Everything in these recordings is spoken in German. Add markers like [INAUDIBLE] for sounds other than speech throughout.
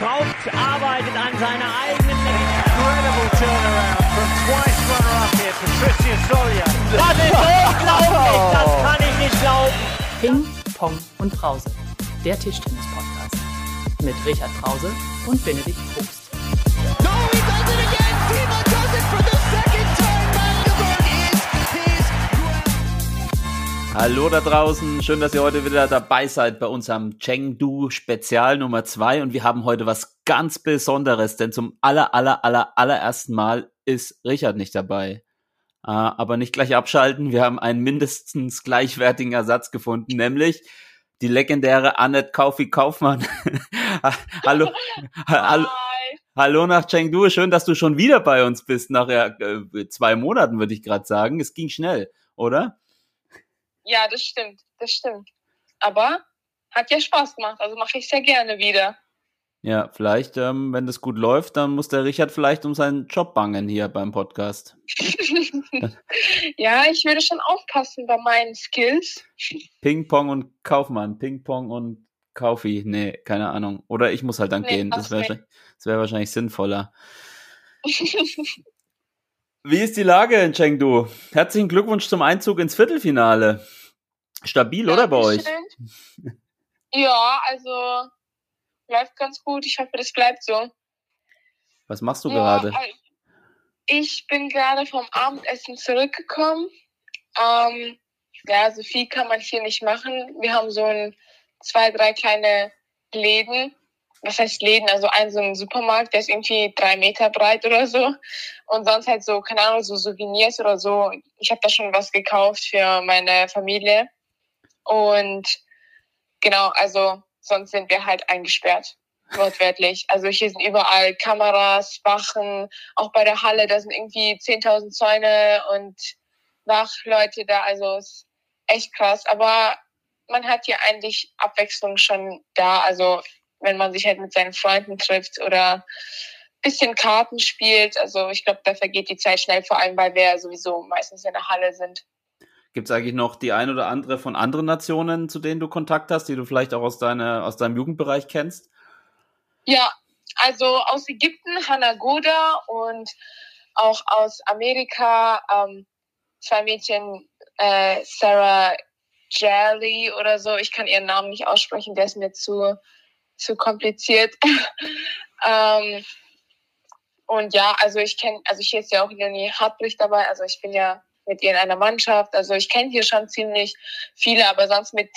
schraubt, arbeitet an seiner eigenen Incredible turnaround from twice runner-up here, Patricia Solia. Das ist unglaublich, das kann ich nicht glauben. Ping, Pong und Brause, der Tischtennis-Podcast. Mit Richard Brause und Benedikt Probst. Hallo da draußen, schön, dass ihr heute wieder dabei seid bei unserem Chengdu Spezial Nummer 2 und wir haben heute was ganz Besonderes, denn zum aller, aller, aller, allerersten Mal ist Richard nicht dabei. Äh, aber nicht gleich abschalten, wir haben einen mindestens gleichwertigen Ersatz gefunden, nämlich die legendäre Annette Kaufi Kaufmann. [LAUGHS] hallo, hallo, hallo nach Chengdu, schön, dass du schon wieder bei uns bist, nach äh, zwei Monaten würde ich gerade sagen. Es ging schnell, oder? Ja, das stimmt, das stimmt. Aber hat ja Spaß gemacht, also mache ich sehr gerne wieder. Ja, vielleicht, ähm, wenn das gut läuft, dann muss der Richard vielleicht um seinen Job bangen hier beim Podcast. [LAUGHS] ja, ich würde schon aufpassen bei meinen Skills. Ping-Pong und Kaufmann, Ping-Pong und Kaufi, nee, keine Ahnung. Oder ich muss halt dann Nee, gehen, das wäre wär wahrscheinlich sinnvoller. [LAUGHS] Wie ist die Lage in Chengdu? Herzlichen Glückwunsch zum Einzug ins Viertelfinale. Stabil, oder bei euch? Dankeschön. Ja, also läuft ganz gut. Ich hoffe, das bleibt so. Was machst du Ja, gerade? also, Ich bin gerade vom Abendessen zurückgekommen. Ähm, ja, so viel kann man hier nicht machen. Wir haben so ein, zwei, drei kleine Läden. Was heißt Läden? Also ein so ein Supermarkt, der ist irgendwie drei Meter breit oder so. Und sonst halt so, keine Ahnung, so Souvenirs oder so. Ich habe da schon was gekauft für meine Familie. Und genau, also sonst sind wir halt eingesperrt. Wortwörtlich. Also hier sind überall Kameras, Wachen, auch bei der Halle, da sind irgendwie 10.000 Zäune und Wachleute da. Also ist echt krass. Aber man hat hier eigentlich Abwechslung schon da. Also wenn man sich halt mit seinen Freunden trifft oder bisschen Karten spielt. Also ich glaube, da vergeht die Zeit schnell, vor allem weil wir ja sowieso meistens in der Halle sind. Gibt es eigentlich noch die ein oder andere von anderen Nationen, zu denen du Kontakt hast, die du vielleicht auch aus, deiner, aus deinem Jugendbereich kennst? Ja, also aus Ägypten Hannah Goda und auch aus Amerika ähm, zwei Mädchen, äh, Sarah Jelly oder so. Ich kann ihren Namen nicht aussprechen, der ist mir zu, zu kompliziert. [LAUGHS] ähm, und ja, also ich kenne, also hier ist ja auch Leonie Hartbrich dabei, also ich bin ja mit ihr in einer Mannschaft. Also ich kenne hier schon ziemlich viele, aber sonst mit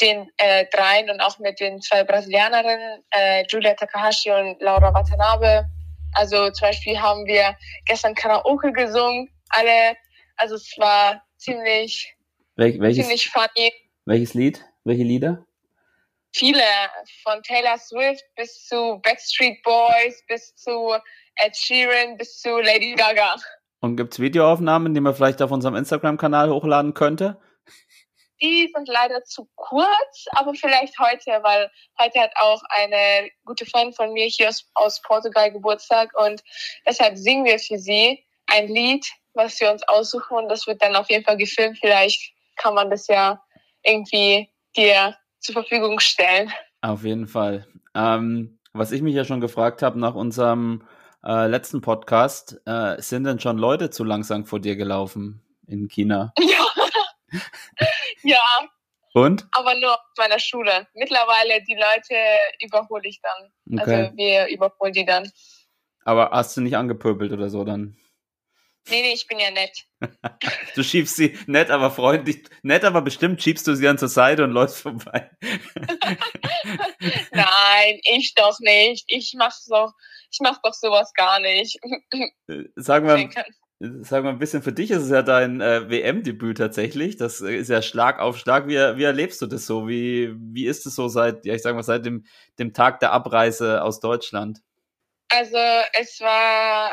den äh, dreien und auch mit den zwei Brasilianerinnen, äh, Julia Takahashi und Laura Watanabe. Also zum Beispiel haben wir gestern Karaoke gesungen, alle. Also es war ziemlich, Wel welches, ziemlich funny. welches Lied? Welche Lieder? Viele, von Taylor Swift bis zu Backstreet Boys, bis zu Ed Sheeran, bis zu Lady Gaga. Und gibt es Videoaufnahmen, die man vielleicht auf unserem Instagram-Kanal hochladen könnte? Die sind leider zu kurz, aber vielleicht heute, weil heute hat auch eine gute Freundin von mir hier aus, aus Portugal Geburtstag und deshalb singen wir für sie ein Lied, was wir uns aussuchen und das wird dann auf jeden Fall gefilmt. Vielleicht kann man das ja irgendwie dir zur Verfügung stellen. Auf jeden Fall. Ähm, was ich mich ja schon gefragt habe nach unserem äh, letzten Podcast, äh, sind denn schon Leute zu langsam vor dir gelaufen in China? [LAUGHS] Ja. ja, Und? aber nur auf meiner Schule. Mittlerweile die Leute überhole ich dann. Okay. Also wir überholen die dann. Aber hast du nicht angepöbelt oder so dann? Nee, nee, ich bin ja nett. [LAUGHS] Du schiebst sie nett, aber freundlich, nett, aber bestimmt schiebst du sie dann zur Seite und läufst vorbei. [LAUGHS] Nein, ich doch nicht. Ich mach doch, ich mach doch sowas gar nicht. Äh, Sag mal, [LAUGHS] sag mal ein bisschen, für dich ist es ja dein äh, WM-Debüt tatsächlich. Das äh, ist ja Schlag auf Schlag. Wie, wie erlebst du das so? Wie, wie ist es so seit, ja, ich sag mal, seit dem, dem Tag der Abreise aus Deutschland? Also es war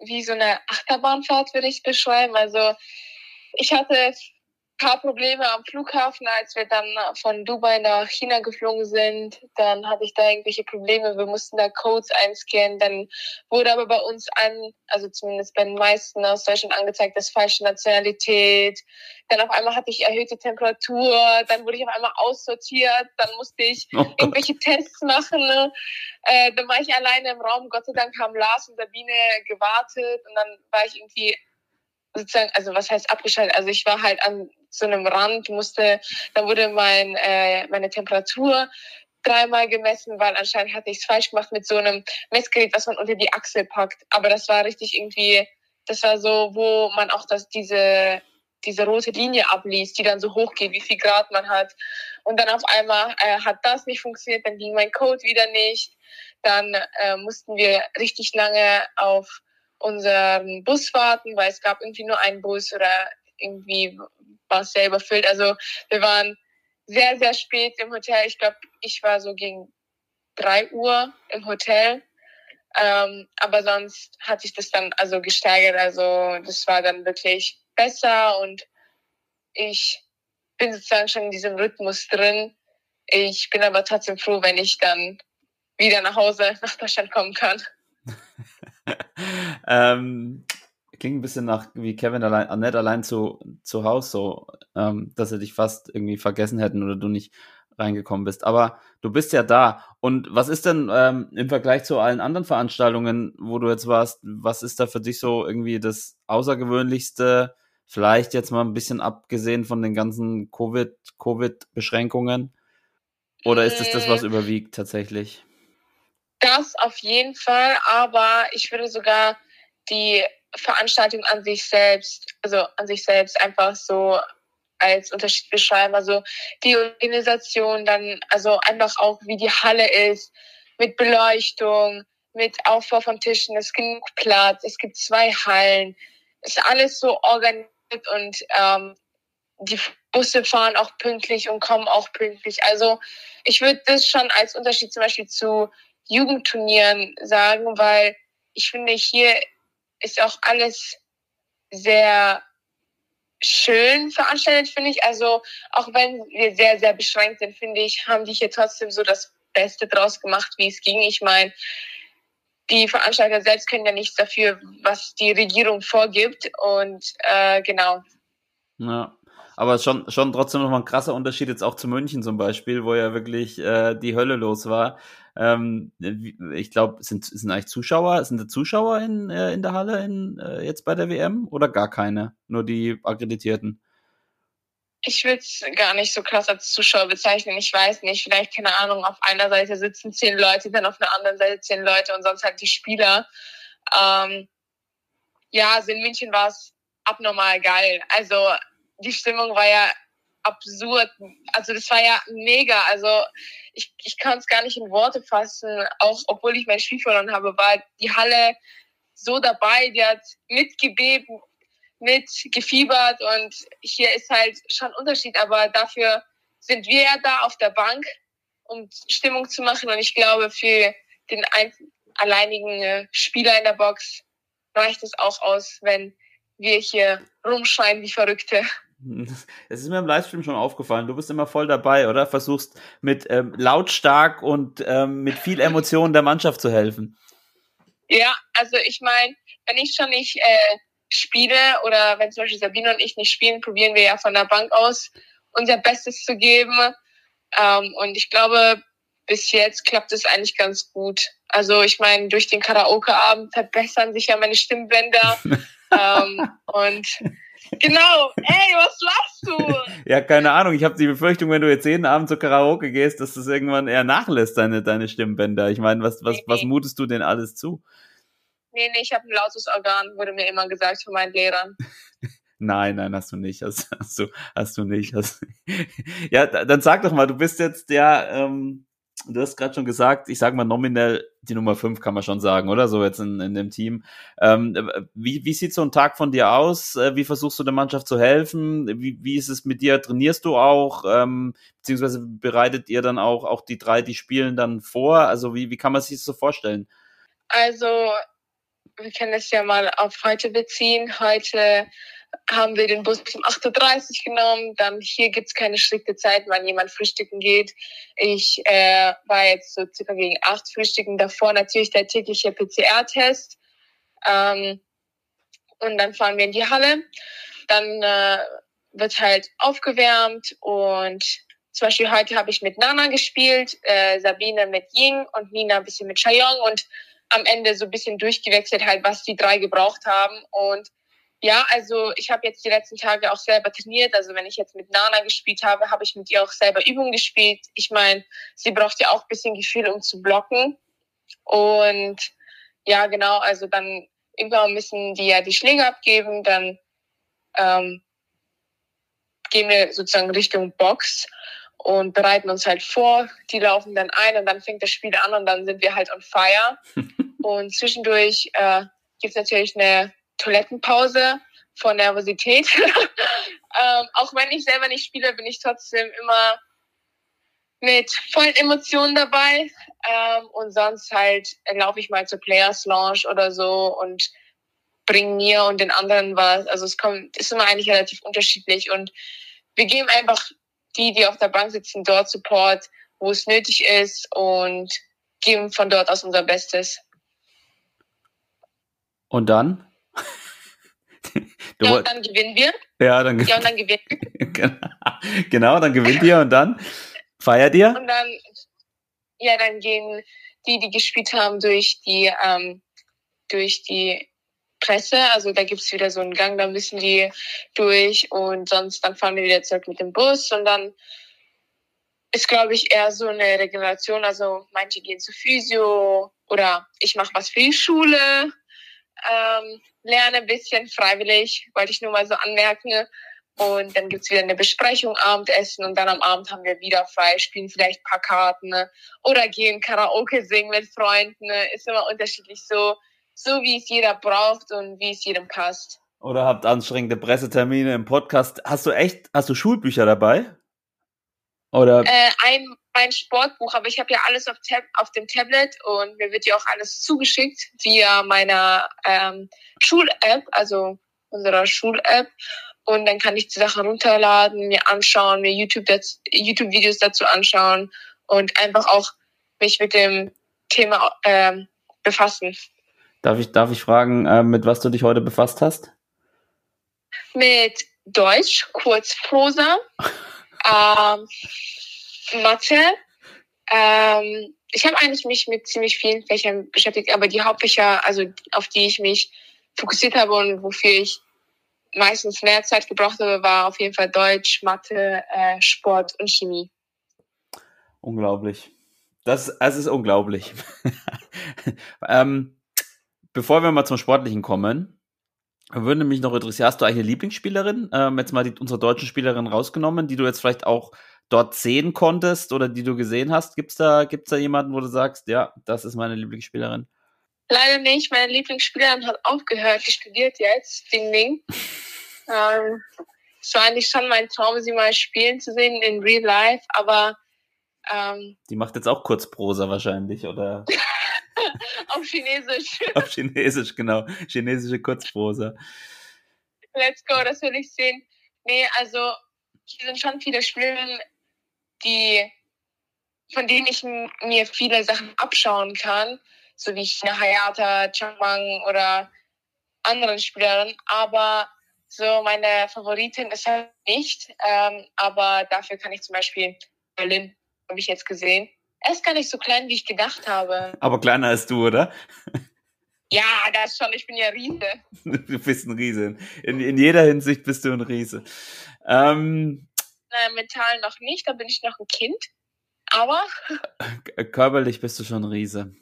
wie so eine Achterbahnfahrt, würde ich beschreiben. Also ich hatte paar Probleme am Flughafen, als wir dann von Dubai nach China geflogen sind. Dann hatte ich da irgendwelche Probleme. Wir mussten da Codes einscannen. Dann wurde aber bei uns an, also zumindest bei den meisten aus Deutschland angezeigt, dass falsche Nationalität. Dann auf einmal hatte ich erhöhte Temperatur. Dann wurde ich auf einmal aussortiert. Dann musste ich [LAUGHS] Oh irgendwelche Tests machen. Ne? Äh, dann war ich alleine im Raum. Gott sei Dank haben Lars und Sabine gewartet. Und dann war ich irgendwie sozusagen, also was heißt abgeschaltet? Also ich war halt an so einem Rand, musste, da wurde mein, äh, meine Temperatur dreimal gemessen, weil anscheinend hatte ich es falsch gemacht mit so einem Messgerät, was man unter die Achsel packt. Aber das war richtig irgendwie, das war so, wo man auch das, diese, diese rote Linie abliest, die dann so hoch geht, wie viel Grad man hat. Und dann auf einmal äh, hat das nicht funktioniert, dann ging mein Code wieder nicht. Dann äh, mussten wir richtig lange auf unseren Bus warten, weil es gab irgendwie nur einen Bus oder irgendwie war es sehr überfüllt. Also wir waren sehr, sehr spät im Hotel. Ich glaube, ich war so gegen drei Uhr im Hotel. Ähm, aber sonst hat sich das dann also gesteigert. Also das war dann wirklich besser und ich bin sozusagen schon in diesem Rhythmus drin. Ich bin aber trotzdem froh, wenn ich dann wieder nach Hause nach Deutschland kommen kann. [LAUGHS] ähm, klingt ein bisschen nach wie Kevin allein, Annette allein zu, zu Hause, so, ähm, dass sie dich fast irgendwie vergessen hätten oder du nicht reingekommen bist. Aber du bist ja da. Und was ist denn ähm, im Vergleich zu allen anderen Veranstaltungen, wo du jetzt warst, was ist da für dich so irgendwie das Außergewöhnlichste? Vielleicht jetzt mal ein bisschen abgesehen von den ganzen Covid, Covid-Beschränkungen? Oder ist es das, was überwiegt tatsächlich? Das auf jeden Fall, aber ich würde sogar die Veranstaltung an sich selbst, also an sich selbst einfach so als Unterschied beschreiben. Also die Organisation dann, also einfach auch wie die Halle ist, mit Beleuchtung, mit Aufbau von Tischen, es gibt genug Platz, es gibt zwei Hallen, es ist alles so organisiert und ähm, die Busse fahren auch pünktlich und kommen auch pünktlich. Also ich würde das schon als Unterschied zum Beispiel zu Jugendturnieren sagen, weil ich finde, hier ist auch alles sehr schön veranstaltet, finde ich. Also auch wenn wir sehr, sehr beschränkt sind, finde ich, haben die hier trotzdem so das Beste draus gemacht, wie es ging. Ich meine, die Veranstalter selbst können ja nichts dafür, was die Regierung vorgibt. Und äh, genau. Ja. Aber schon, schon trotzdem nochmal ein krasser Unterschied jetzt auch zu München zum Beispiel, wo ja wirklich äh, die Hölle los war. Ähm, ich glaube, sind, sind eigentlich Zuschauer, sind da Zuschauer in, äh, in der Halle in, äh, jetzt bei der WM oder gar keine? Nur die Akkreditierten? Ich will es gar nicht so krass als Zuschauer bezeichnen. Ich weiß nicht, vielleicht, keine Ahnung, auf einer Seite sitzen zehn Leute, dann auf der anderen Seite zehn Leute und sonst halt die Spieler. Ähm, ja, also in München war es abnormal geil. Also die Stimmung war ja absurd. Also das war ja mega. Also ich, ich kann es gar nicht in Worte fassen. Auch obwohl ich mein Spiel verloren habe, war die Halle so dabei. Die hat mitgebeben, mitgefiebert und hier ist halt schon Unterschied. Aber dafür sind wir ja da auf der Bank, um Stimmung zu machen. Und ich glaube, für den ein, alleinigen Spieler in der Box reicht es auch aus, wenn wir hier rumschreien wie Verrückte. [LAUGHS] Es ist mir im Livestream schon aufgefallen, du bist immer voll dabei, oder? Versuchst mit ähm, lautstark und ähm, mit viel Emotion der Mannschaft zu helfen. Ja, also ich meine, wenn ich schon nicht äh, spiele oder wenn zum Beispiel Sabine und ich nicht spielen, probieren wir ja von der Bank aus unser Bestes zu geben. Ähm, und ich glaube, bis jetzt klappt es eigentlich ganz gut. Also ich meine, durch den Karaoke-Abend verbessern sich ja meine Stimmbänder. [LAUGHS] ähm, und Genau, ey, was lachst du? Ja, keine Ahnung. Ich habe die Befürchtung, wenn du jetzt jeden Abend zur Karaoke gehst, dass das irgendwann eher nachlässt, deine, deine Stimmbänder. Ich meine, was, was, nee, was mutest du denn alles zu? Nee, nee, ich habe ein lautes Organ, wurde mir immer gesagt von meinen Lehrern. [LAUGHS] Nein, nein, hast du nicht. Hast, hast du, hast du nicht. Hast, [LAUGHS] ja, dann sag doch mal, du bist jetzt ja, ähm, du hast gerade schon gesagt, ich sag mal nominell die Nummer 5 kann man schon sagen, oder? So jetzt in, in dem Team. Ähm, wie, wie sieht so ein Tag von dir aus? Äh, wie versuchst du der Mannschaft zu helfen? Wie, wie ist es mit dir? Trainierst du auch? Ähm, beziehungsweise bereitet ihr dann auch, auch die drei, die spielen dann vor? Also wie, wie kann man sich das so vorstellen? Also, wir können es ja mal auf heute beziehen. Heute haben wir den Bus um 8.30 Uhr genommen. Dann hier gibt's keine strikte Zeit, wann jemand frühstücken geht. Ich äh, war jetzt so circa gegen 8 frühstücken. Davor natürlich der tägliche PCR-Test. Ähm, und dann fahren wir in die Halle. Dann äh, wird halt aufgewärmt und zum Beispiel heute habe ich mit Nana gespielt, äh, Sabine mit Ying und Nina ein bisschen mit Chayong und am Ende so ein bisschen durchgewechselt halt, was die drei gebraucht haben. Und ja, also ich habe jetzt die letzten Tage auch selber trainiert. Also wenn ich jetzt mit Nana gespielt habe, habe ich mit ihr auch selber Übungen gespielt. Ich meine, sie braucht ja auch ein bisschen Gefühl, um zu blocken. Und ja, genau, also dann irgendwann müssen die ja die Schläge abgeben, dann ähm, gehen wir sozusagen Richtung Box und bereiten uns halt vor. Die laufen dann ein und dann fängt das Spiel an und dann sind wir halt on fire. [LAUGHS] und zwischendurch äh, gibt es natürlich eine Toilettenpause vor Nervosität. [LAUGHS] ähm, auch wenn ich selber nicht spiele, bin ich trotzdem immer mit vollen Emotionen dabei. Ähm, und sonst halt laufe ich mal zur Players Lounge oder so und bringe mir und den anderen was. Also es kommt, ist immer eigentlich relativ unterschiedlich und wir geben einfach die, die auf der Bank sitzen, dort Support, wo es nötig ist und geben von dort aus unser Bestes. Und dann? Du Ja, und dann gewinnen wir. ja, dann, Ja, und dann gewinnen wir. [LAUGHS] genau, dann gewinnt ihr und dann feiert ihr? Und dann, ja, dann gehen die, die gespielt haben, durch die, ähm, durch die Presse. Also da gibt's wieder so einen Gang, da müssen die durch und sonst dann fahren wir wieder zurück mit dem Bus und dann ist, glaube ich, eher so eine Regeneration. Also manche gehen zu Physio oder ich mache was für die Schule, ähm, lerne ein bisschen freiwillig, wollte ich nur mal so anmerken. Und dann gibt's wieder eine Besprechung, Abendessen und dann am Abend haben wir wieder frei, spielen vielleicht ein paar Karten ne? oder gehen Karaoke singen mit Freunden. Ne? Ist immer unterschiedlich so, so wie es jeder braucht und wie es jedem passt. Oder habt anstrengende Pressetermine im Podcast? Hast du echt, hast du Schulbücher dabei? Oder Äh, ein, mein Sportbuch, aber ich habe ja alles auf, auf dem Tablet und mir wird ja auch alles zugeschickt via meiner ähm, Schul-App, also unserer Schul-App. Und dann kann ich die Sachen runterladen, mir anschauen, mir YouTube YouTube-Videos dazu anschauen und einfach auch mich mit dem Thema ähm, befassen. darf ich, darf ich fragen, äh, mit was du dich heute befasst hast? Mit Deutsch, Kurzprosa, [LAUGHS] ähm, Mathe. Ähm, ich habe eigentlich mich mit ziemlich vielen Fächern beschäftigt, aber die Hauptfächer, also auf die ich mich fokussiert habe und wofür ich meistens mehr Zeit gebraucht habe, war auf jeden Fall Deutsch, Mathe, äh, Sport und Chemie. Unglaublich. Das, es ist unglaublich. [LAUGHS] ähm, bevor wir mal zum Sportlichen kommen, würde mich noch interessieren, hast du eigentlich eine Lieblingsspielerin? Ähm, jetzt mal die, unsere deutschen Spielerin rausgenommen, die du jetzt vielleicht auch dort sehen konntest oder die du gesehen hast. Gibt's da, gibt's da jemanden, wo du sagst, ja, das ist meine Lieblingsspielerin? Leider nicht. Meine Lieblingsspielerin hat aufgehört, die studiert jetzt. Ding, ding. [LAUGHS] ähm, es war eigentlich schon mein Traum, sie mal spielen zu sehen in Real Life, aber ähm, Die macht jetzt auch Kurzprosa wahrscheinlich oder [LAUGHS] [LAUGHS] auf Chinesisch. [LAUGHS] auf Chinesisch, genau. Chinesische Kurzprosa. Let's go, das will ich sehen. Nee, also hier sind schon viele Spielerinnen, die, von denen ich mir viele Sachen abschauen kann, so wie China Hayata, Changwang oder anderen Spielerinnen, aber so meine Favoritin ist halt nicht, ähm, aber dafür kann ich zum Beispiel Berlin, habe ich jetzt gesehen. Er ist gar nicht so klein, wie ich gedacht habe. Aber kleiner als du, oder? Ja, das schon, ich bin ja Riese. [LAUGHS] Du bist ein Riese. In, in jeder Hinsicht bist du ein Riese. Ähm, Äh, mental noch nicht, da bin ich noch ein Kind. Aber [LAUGHS] körperlich bist du schon ein Riese.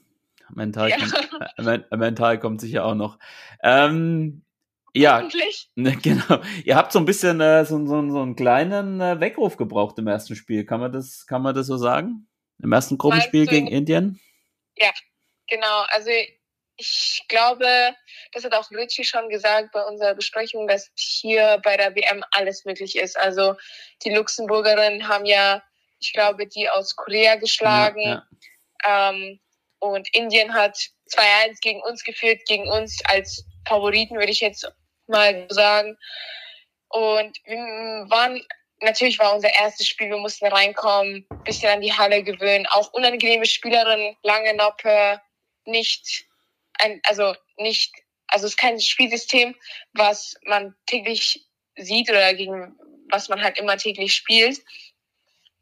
Mental, Ja. kommt, äh, men mental kommt sicher auch noch. Ähm, ja, hoffentlich. [LAUGHS] ne, genau. Ihr habt so ein bisschen äh, so, so, so einen kleinen äh, Weckruf gebraucht im ersten Spiel. Kann man das, kann man das so sagen? Im ersten Gruppenspiel Meinst du- gegen Indien? Genau, also ich glaube, das hat auch Richie schon gesagt bei unserer Besprechung, dass hier bei der WM alles möglich ist. Also die Luxemburgerinnen haben ja, ich glaube, die aus Korea geschlagen. Ja, ja. Ähm, und Indien hat 2-1 gegen uns geführt, gegen uns als Favoriten würde ich jetzt mal sagen. Und wir waren, natürlich war unser erstes Spiel, wir mussten reinkommen, bisschen an die Halle gewöhnen, auch unangenehme Spielerin, lange Noppe, nicht, ein, also nicht, also es ist kein Spielsystem, was man täglich sieht oder gegen was man halt immer täglich spielt.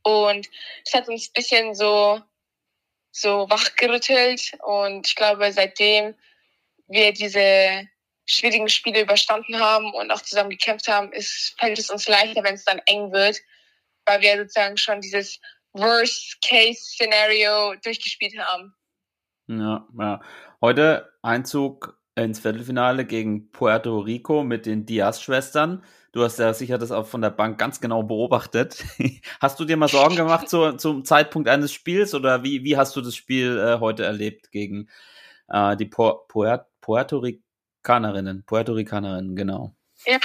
Und es hat uns bisschen so, so wachgerüttelt und ich glaube, seitdem wir diese schwierigen Spiele überstanden haben und auch zusammen gekämpft haben, ist, fällt es uns leichter, wenn es dann eng wird, weil wir sozusagen schon dieses Worst-Case-Szenario durchgespielt haben. Ja, ja. Heute Einzug ins Viertelfinale gegen Puerto Rico mit den Diaz-Schwestern. Du hast ja sicher das auch von der Bank ganz genau beobachtet. [LAUGHS] hast du dir mal Sorgen gemacht zu, zum Zeitpunkt eines Spiels oder wie, wie hast du das Spiel äh, heute erlebt gegen äh, die Pu Puer Puerto Ricanerinnen? Puerto Ricanerinnen, genau. Ja,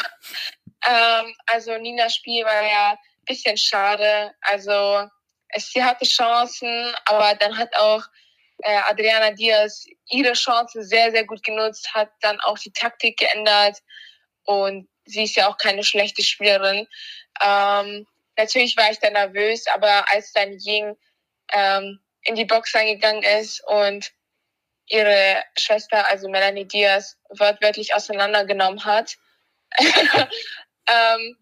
ähm, also Ninas Spiel war ja ein bisschen schade. Also sie hatte Chancen, aber dann hat auch äh, Adriana Diaz ihre Chancen sehr, sehr gut genutzt, hat dann auch die Taktik geändert und sie ist ja auch keine schlechte Spielerin. Ähm, natürlich war ich da nervös, aber als dann Ying ähm, in die Box reingegangen ist und ihre Schwester, also Melanie Diaz, wortwörtlich auseinandergenommen hat, [LAUGHS] ähm,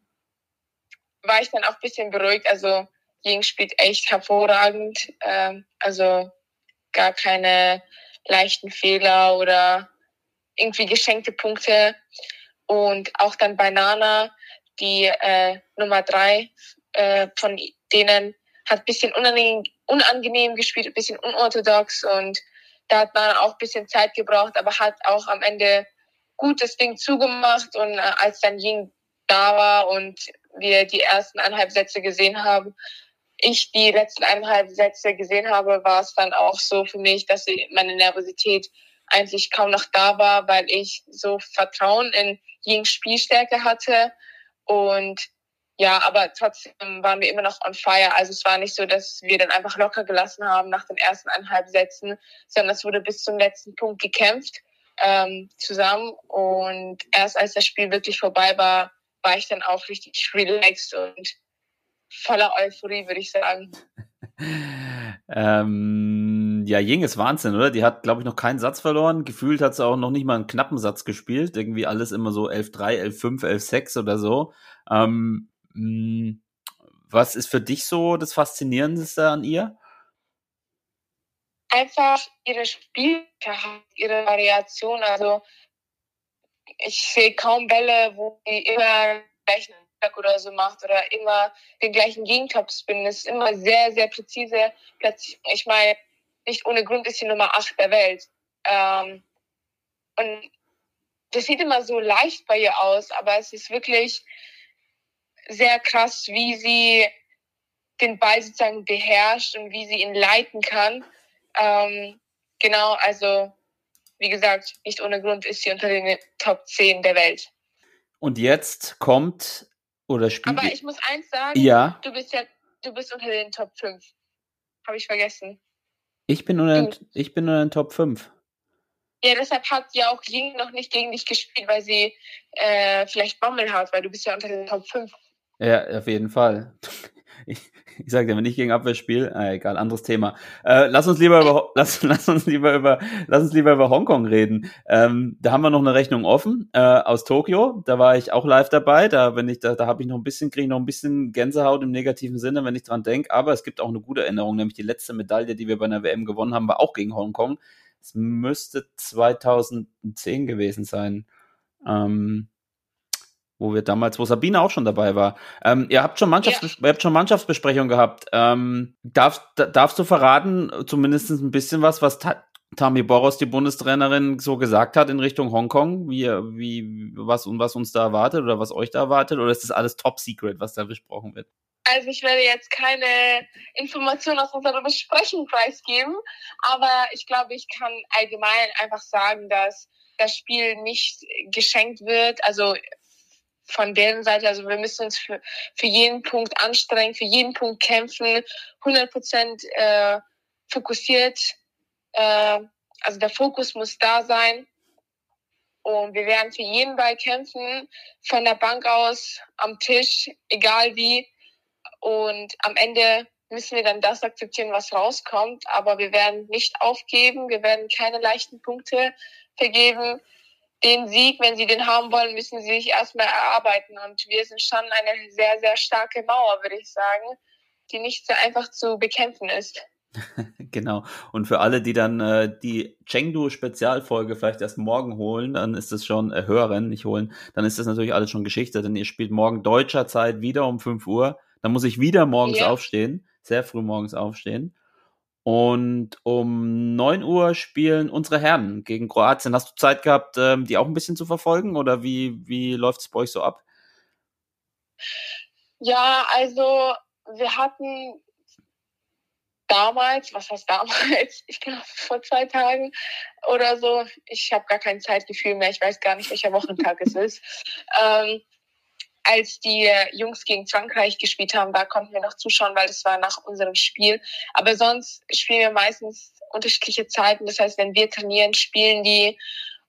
war ich dann auch ein bisschen beruhigt. Also Ying spielt echt hervorragend. Ähm, also gar keine leichten Fehler oder irgendwie geschenkte Punkte. Und auch dann bei Nana, die äh, Nummer drei äh, von denen, hat bisschen unangenehm, unangenehm gespielt, ein bisschen unorthodox und da hat man auch ein bisschen Zeit gebraucht, aber hat auch am Ende gut das Ding zugemacht und äh, als dann Ying da war und wir die ersten eineinhalb Sätze gesehen haben, ich die letzten eineinhalb Sätze gesehen habe, war es dann auch so für mich, dass meine Nervosität eigentlich kaum noch da war, weil ich so Vertrauen in Yings Spielstärke hatte. Und ja, aber trotzdem waren wir immer noch on fire. Also es war nicht so, dass wir dann einfach locker gelassen haben nach den ersten eineinhalb Sätzen, sondern es wurde bis zum letzten Punkt gekämpft ähm, zusammen. Und erst als das Spiel wirklich vorbei war, war ich dann auch richtig relaxed und voller Euphorie, würde ich sagen. [LAUGHS] ähm, ja, Ying ist Wahnsinn, oder? Die hat, glaube ich, noch keinen Satz verloren. Gefühlt hat sie auch noch nicht mal einen knappen Satz gespielt. Irgendwie alles immer so 11-3, 11-5, 11-6 oder so. Ähm, was ist für dich so das Faszinierendste an ihr? Einfach ihre Spielkraft, ihre Variation. Also ich sehe kaum Bälle, wo sie immer gleichen oder so macht oder immer den gleichen Gegentopspin. Das ist immer sehr, sehr präzise. Ich meine, nicht ohne Grund ist sie Nummer 8 der Welt. Ähm, und das sieht immer so leicht bei ihr aus, aber es ist wirklich sehr krass, wie sie den Ball sozusagen beherrscht und wie sie ihn leiten kann. Ähm, genau, also wie gesagt, nicht ohne Grund ist sie unter den Top 10 der Welt. Und jetzt kommt oder spielt. Aber ich muss eins sagen, ja. du bist ja, du bist unter den Top 5. Habe ich vergessen. Ich bin unter, den, ich bin unter den Top 5. Ja, deshalb hat ja auch Ying noch nicht gegen dich gespielt, weil sie äh, vielleicht Bommel hat, weil du bist ja unter den Top 5. Ja, auf jeden Fall. Ich, ich sage wenn ich gegen Abwehr spiele, äh, egal, anderes Thema. Äh, lass uns lieber über [LAUGHS] lass, lass uns lieber über lass uns lieber über Hongkong reden. Ähm, da haben wir noch eine Rechnung offen äh, aus Tokio. Da war ich auch live dabei. Da wenn ich da da habe ich noch ein bisschen kriege noch ein bisschen Gänsehaut im negativen Sinne, wenn ich dran denke. Aber es gibt auch eine gute Erinnerung, nämlich die letzte Medaille, die wir bei einer WM gewonnen haben, war auch gegen Hongkong. Es müsste 2010 gewesen sein. Ähm, wo wir damals, wo Sabine auch schon dabei war. Ähm, ihr habt schon, Mannschafts ja. ihr habt schon Mannschaftsbesprechung gehabt. Ähm, darfst, darfst du verraten, zumindest ein bisschen was, was Ta Tami Boros, die Bundestrainerin, so gesagt hat in Richtung Hongkong, wie, wie, was, was uns da erwartet oder was euch da erwartet? Oder ist das alles top secret, was da besprochen wird? Also ich werde jetzt keine Informationen aus unserer Besprechung preisgeben, aber ich glaube, ich kann allgemein einfach sagen, dass das Spiel nicht geschenkt wird. Also von deren Seite, also wir müssen uns für, für jeden Punkt anstrengen, für jeden Punkt kämpfen, 100 Prozent äh, fokussiert. Äh, also der Fokus muss da sein. Und wir werden für jeden Ball kämpfen, von der Bank aus, am Tisch, egal wie. Und am Ende müssen wir dann das akzeptieren, was rauskommt. Aber wir werden nicht aufgeben. Wir werden keine leichten Punkte vergeben. Den Sieg, wenn sie den haben wollen, müssen sie sich erstmal erarbeiten. Und wir sind schon eine sehr, sehr starke Mauer, würde ich sagen, die nicht so einfach zu bekämpfen ist. [LAUGHS] genau. Und für alle, die dann äh, die Chengdu Spezialfolge vielleicht erst morgen holen, dann ist das schon äh, hören, nicht holen, dann ist das natürlich alles schon Geschichte, denn ihr spielt morgen deutscher Zeit wieder um 5 Uhr. Dann muss ich wieder morgens Ja. aufstehen, sehr früh morgens aufstehen. Und um 9 Uhr spielen unsere Herren gegen Kroatien. Hast du Zeit gehabt, ähm, die auch ein bisschen zu verfolgen oder wie, wie läuft es bei euch so ab? Ja, also wir hatten damals, was heißt damals? [LAUGHS] Ich glaube vor zwei Tagen oder so. Ich habe gar kein Zeitgefühl mehr. Ich weiß gar nicht, welcher Wochentag es ist. [LAUGHS] Ähm, als die Jungs gegen Frankreich gespielt haben, da konnten wir noch zuschauen, weil das war nach unserem Spiel. Aber sonst spielen wir meistens unterschiedliche Zeiten. Das heißt, wenn wir trainieren, spielen die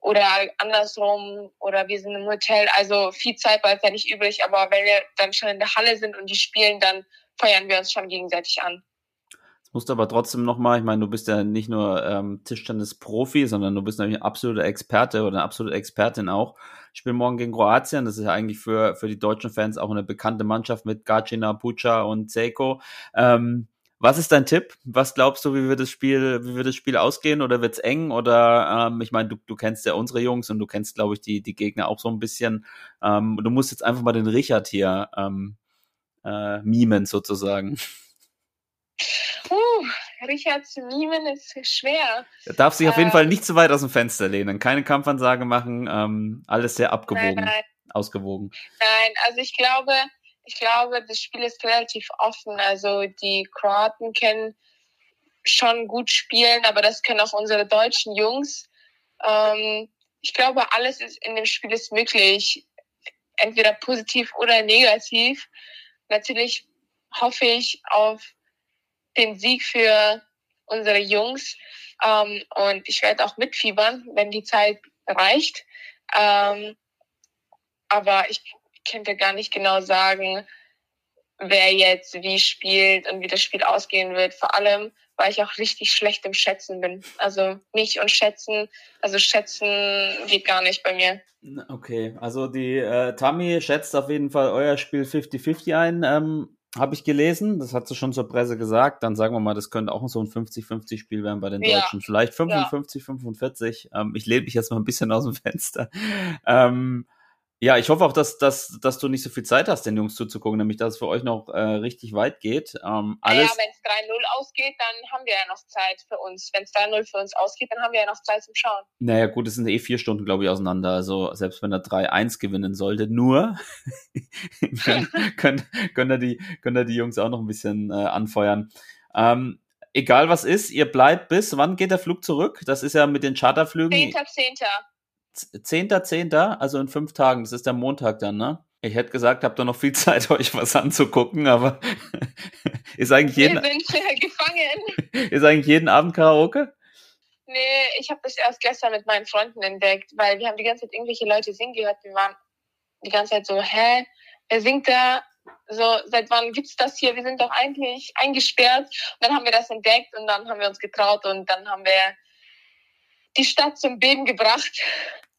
oder andersrum oder wir sind im Hotel. Also viel Zeit bleibt ja nicht übrig, aber wenn wir dann schon in der Halle sind und die spielen, dann feuern wir uns schon gegenseitig an. Musst aber trotzdem nochmal, ich meine, du bist ja nicht nur ähm, Tischtennis-Profi, sondern du bist natürlich ein absoluter Experte oder eine absolute Expertin auch. Ich spiele morgen gegen Kroatien, das ist ja eigentlich für, für die deutschen Fans auch eine bekannte Mannschaft mit Gacina, Pucha und Seiko. Ähm, was ist dein Tipp? Was glaubst du, wie wird das Spiel, wie wird das Spiel ausgehen oder wird's eng? Oder ähm, ich meine, du, du kennst ja unsere Jungs und du kennst, glaube ich, die, die Gegner auch so ein bisschen. Ähm, du musst jetzt einfach mal den Richard hier ähm, äh, mimen sozusagen. [LAUGHS] Uh, Richard zu mimen ist schwer. Er darf sich auf jeden Ähm. Fall nicht zu weit aus dem Fenster lehnen, keine Kampfansage machen, ähm, alles sehr Nein, abgewogen, nein, ausgewogen. nein. Also ich glaube, ich glaube, das Spiel ist relativ offen. Also die Kroaten können schon gut spielen, aber das können auch unsere deutschen Jungs. Ähm, ich glaube, alles ist in dem Spiel ist möglich. Entweder positiv oder negativ. Natürlich hoffe ich auf den Sieg für unsere Jungs. Ähm, und ich werde auch mitfiebern, wenn die Zeit reicht. Ähm, aber ich könnte gar nicht genau sagen, wer jetzt wie spielt und wie das Spiel ausgehen wird. Vor allem, weil ich auch richtig schlecht im Schätzen bin. Also mich und Schätzen, also Schätzen geht gar nicht bei mir. Okay, also die äh, Tammy schätzt auf jeden Fall euer Spiel 50-50 ein, ähm, habe ich gelesen. Das hat sie schon zur Presse gesagt. Dann sagen wir mal, das könnte auch so ein 50-50 Spiel werden bei den Ja. Deutschen. Vielleicht 55, 45. Ähm, ich lehne mich jetzt mal ein bisschen aus dem Fenster. Ähm, ja, ich hoffe auch, dass, dass, dass du nicht so viel Zeit hast, den Jungs zuzugucken, nämlich dass es für euch noch äh, richtig weit geht. Ähm, alles. Naja, wenn es 3-0 ausgeht, dann haben wir ja noch Zeit für uns. Wenn es 3-0 für uns ausgeht, dann haben wir ja noch Zeit zum Schauen. Naja, gut, es sind eh vier Stunden, glaube ich, auseinander. Also selbst wenn er 3-1 gewinnen sollte, nur [LAUGHS] können, [LAUGHS] können, können, da die, können da die Jungs auch noch ein bisschen äh, anfeuern. Ähm, egal was ist, ihr bleibt bis, wann geht der Flug zurück? Das ist ja mit den Charterflügen 10.10. 10.10., also in fünf Tagen. Das ist der Montag dann, ne? Ich hätte gesagt, habt ihr noch viel [LAUGHS] Zeit, euch was anzugucken, aber [LAUGHS] ist eigentlich Wir jeden, sind [LAUGHS] äh, gefangen. ist eigentlich jeden Abend Karaoke? Nee, ich habe das erst gestern mit meinen Freunden entdeckt, weil wir haben die ganze Zeit irgendwelche Leute singen gehört. Wir waren die ganze Zeit so, hä, wer singt da? So, seit wann gibt's das hier? Wir sind doch eigentlich eingesperrt. Und dann haben wir das entdeckt und dann haben wir uns getraut und dann haben wir die Stadt zum Beben gebracht.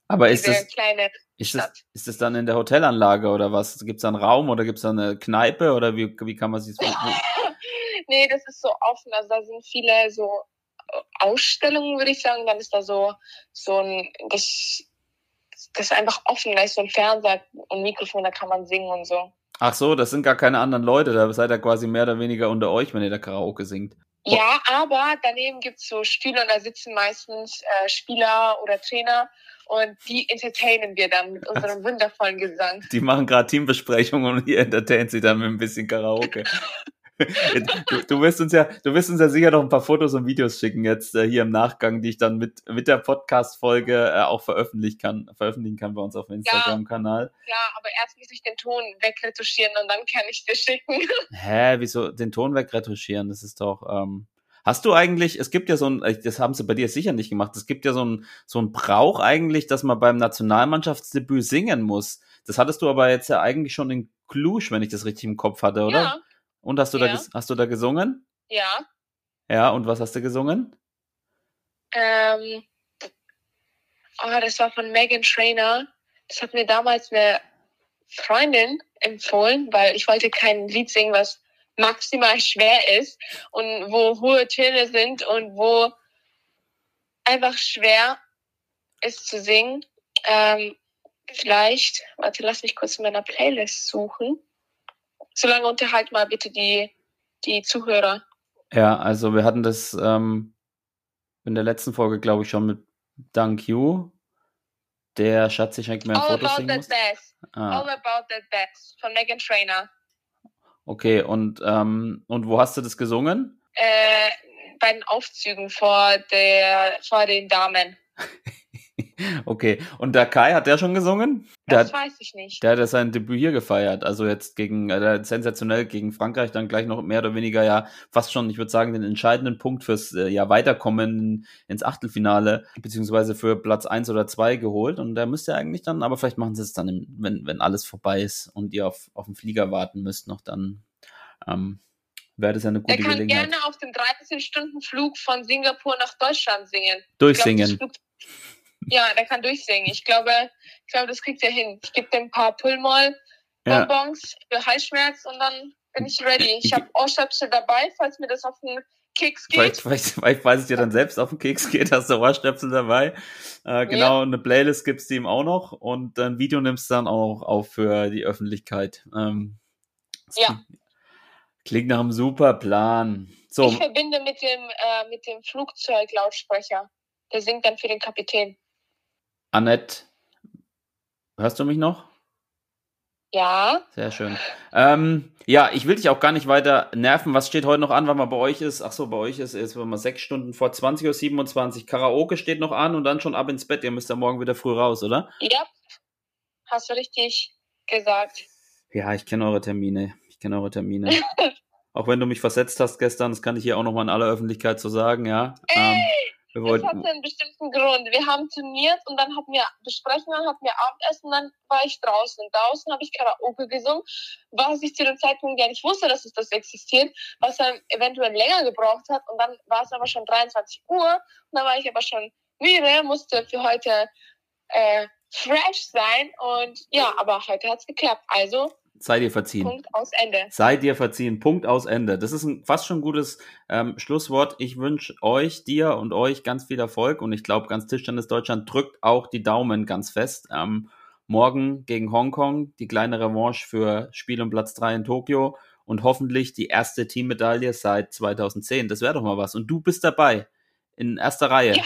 Aber ist das, Ist das, ist das dann in der Hotelanlage oder was? Gibt es da einen Raum oder gibt es da eine Kneipe oder wie, wie kann man sich das [LAUGHS] nee, das ist so offen. Also da sind viele so Ausstellungen, würde ich sagen. Dann ist da so, so ein, das, das ist einfach offen. Da ist so ein Fernseher und Mikrofon, da kann man singen und so. Ach so, das sind gar keine anderen Leute, da seid ihr quasi mehr oder weniger unter euch, wenn ihr da Karaoke singt. Ja, aber daneben gibt's so Stühle und da sitzen meistens äh, Spieler oder Trainer und die entertainen wir dann mit unserem wundervollen Gesang. Die machen gerade Teambesprechungen und ihr entertaint sie dann mit ein bisschen Karaoke. [LAUGHS] du, du wirst uns ja, du wirst uns ja sicher noch ein paar Fotos und Videos schicken jetzt äh, hier im Nachgang, die ich dann mit mit der Podcast-Folge äh, auch veröffentlichen kann, veröffentlichen kann bei uns auf dem Instagram-Kanal. Klar, aber erst muss ich den Ton wegretuschieren und dann kann ich dir schicken. [LAUGHS] Hä, wieso den Ton wegretuschieren? Das ist doch. Ähm, Hast du eigentlich, es gibt ja so ein, äh, das haben sie bei dir sicher nicht gemacht, es gibt ja so ein, so ein Brauch eigentlich, dass man beim Nationalmannschaftsdebüt singen muss. Das hattest du aber jetzt ja eigentlich schon in Cluj, wenn ich das richtig im Kopf hatte, oder? Ja, Und hast du, da, Ja. ges- hast du da gesungen? ja. Ja, und was hast du gesungen? Ähm, oh, das war von Megan Trainer. Das hat mir damals eine Freundin empfohlen, weil ich wollte kein Lied singen, was maximal schwer ist und wo hohe Töne sind und wo einfach schwer ist zu singen. Ähm, vielleicht, warte, lass mich kurz in meiner Playlist suchen. Solange unterhalt mal bitte die, die Zuhörer. Ja, also wir hatten das ähm, in der letzten Folge, glaube ich, schon mit Dank You. Der Schatz, ich schenke mir ein All Foto about that muss. bass. Ah, All about that bass von Megan Trainer. okay, und, ähm, und wo hast du das gesungen? äh, bei den Aufzügen vor der vor den Damen. [LAUGHS] Okay, und der Kai, hat der schon gesungen? Der Das hat, weiß ich nicht. der hat ja sein Debüt hier gefeiert. Also jetzt gegen, äh, sensationell gegen Frankreich, dann gleich noch mehr oder weniger ja fast schon, ich würde sagen, den entscheidenden Punkt fürs äh, ja, Weiterkommen ins Achtelfinale, beziehungsweise für Platz eins oder zwei geholt. Und da müsste eigentlich dann, aber vielleicht machen sie es dann, im, wenn, wenn alles vorbei ist und ihr auf, auf den Flieger warten müsst, noch dann ähm, wäre das ja eine Der gute kann Gelegenheit. gerne auf dem 13-Stunden-Flug von Singapur nach Deutschland singen. Glaub, Durchsingen. Flug- ja, der kann durchsingen. Ich glaube, ich glaube, das kriegt er hin. Ich gebe dem ein paar Ja. Pulmol-Bonbons für Halsschmerz und dann bin ich ready. Ich habe Ohrstöpsel dabei, falls mir das auf den Keks geht. vielleicht, vielleicht, weil es dir dann selbst auf den Keks geht, hast du Ohrstöpsel dabei. Äh, genau, eine Playlist gibt's ihm auch noch und ein Video nimmst du dann auch auf für die Öffentlichkeit. Ähm, Ja. Klingt, klingt nach einem super Plan. So, Ich verbinde mit dem, äh, mit dem Flugzeuglautsprecher. Der singt dann für den Kapitän. Annette, hörst du mich noch? Ja, Sehr schön. Ähm, ja, ich will dich auch gar nicht weiter nerven. Was steht heute noch an, wann man bei euch ist? Ach so, bei euch ist jetzt mal sechs Stunden vor 20.27 Uhr. Karaoke steht noch an und dann schon ab ins Bett. Ihr müsst ja morgen wieder früh raus, oder? ja. Hast du richtig gesagt. Ja, ich kenne eure Termine. Ich kenne eure Termine. [LAUGHS] auch wenn du mich versetzt hast gestern, das kann ich hier auch noch mal in aller Öffentlichkeit so sagen, ja. Ähm, wir Das wollten, hatte einen bestimmten Grund. Wir haben turniert und dann hatten wir Besprechungen, hatten wir Abendessen und dann war ich draußen. Und draußen habe ich Karaoke gesungen, was ich zu dem Zeitpunkt gar nicht wusste, dass es das existiert, was dann eventuell länger gebraucht hat. Und dann war es aber schon 23 Uhr und dann war ich aber schon müde, musste für heute äh, fresh sein und ja, aber heute hat's geklappt. Also sei dir verziehen. Punkt aus Ende. Sei dir verziehen. Punkt aus Ende. Das ist ein fast schon ein gutes ähm, Schlusswort. Ich wünsche euch, dir und euch ganz viel Erfolg und ich glaube, ganz Tischtennis Deutschland drückt auch die Daumen ganz fest. Ähm, morgen gegen Hongkong die kleine Revanche für Spiel um Platz 3 in Tokio und hoffentlich die erste Teammedaille seit 2010. Das wäre doch mal was. Und du bist dabei in erster Reihe. Ja.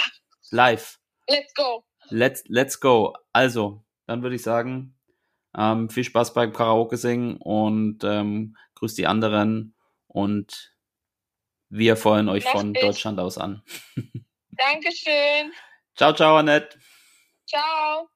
Live. Let's go. Let's, let's go. Also, dann würde ich sagen, ähm, viel Spaß beim Karaoke singen und ähm, grüßt die anderen und wir freuen euch Mach von ich. Deutschland aus an. [LAUGHS] Dankeschön. Ciao, ciao, Annette. Ciao.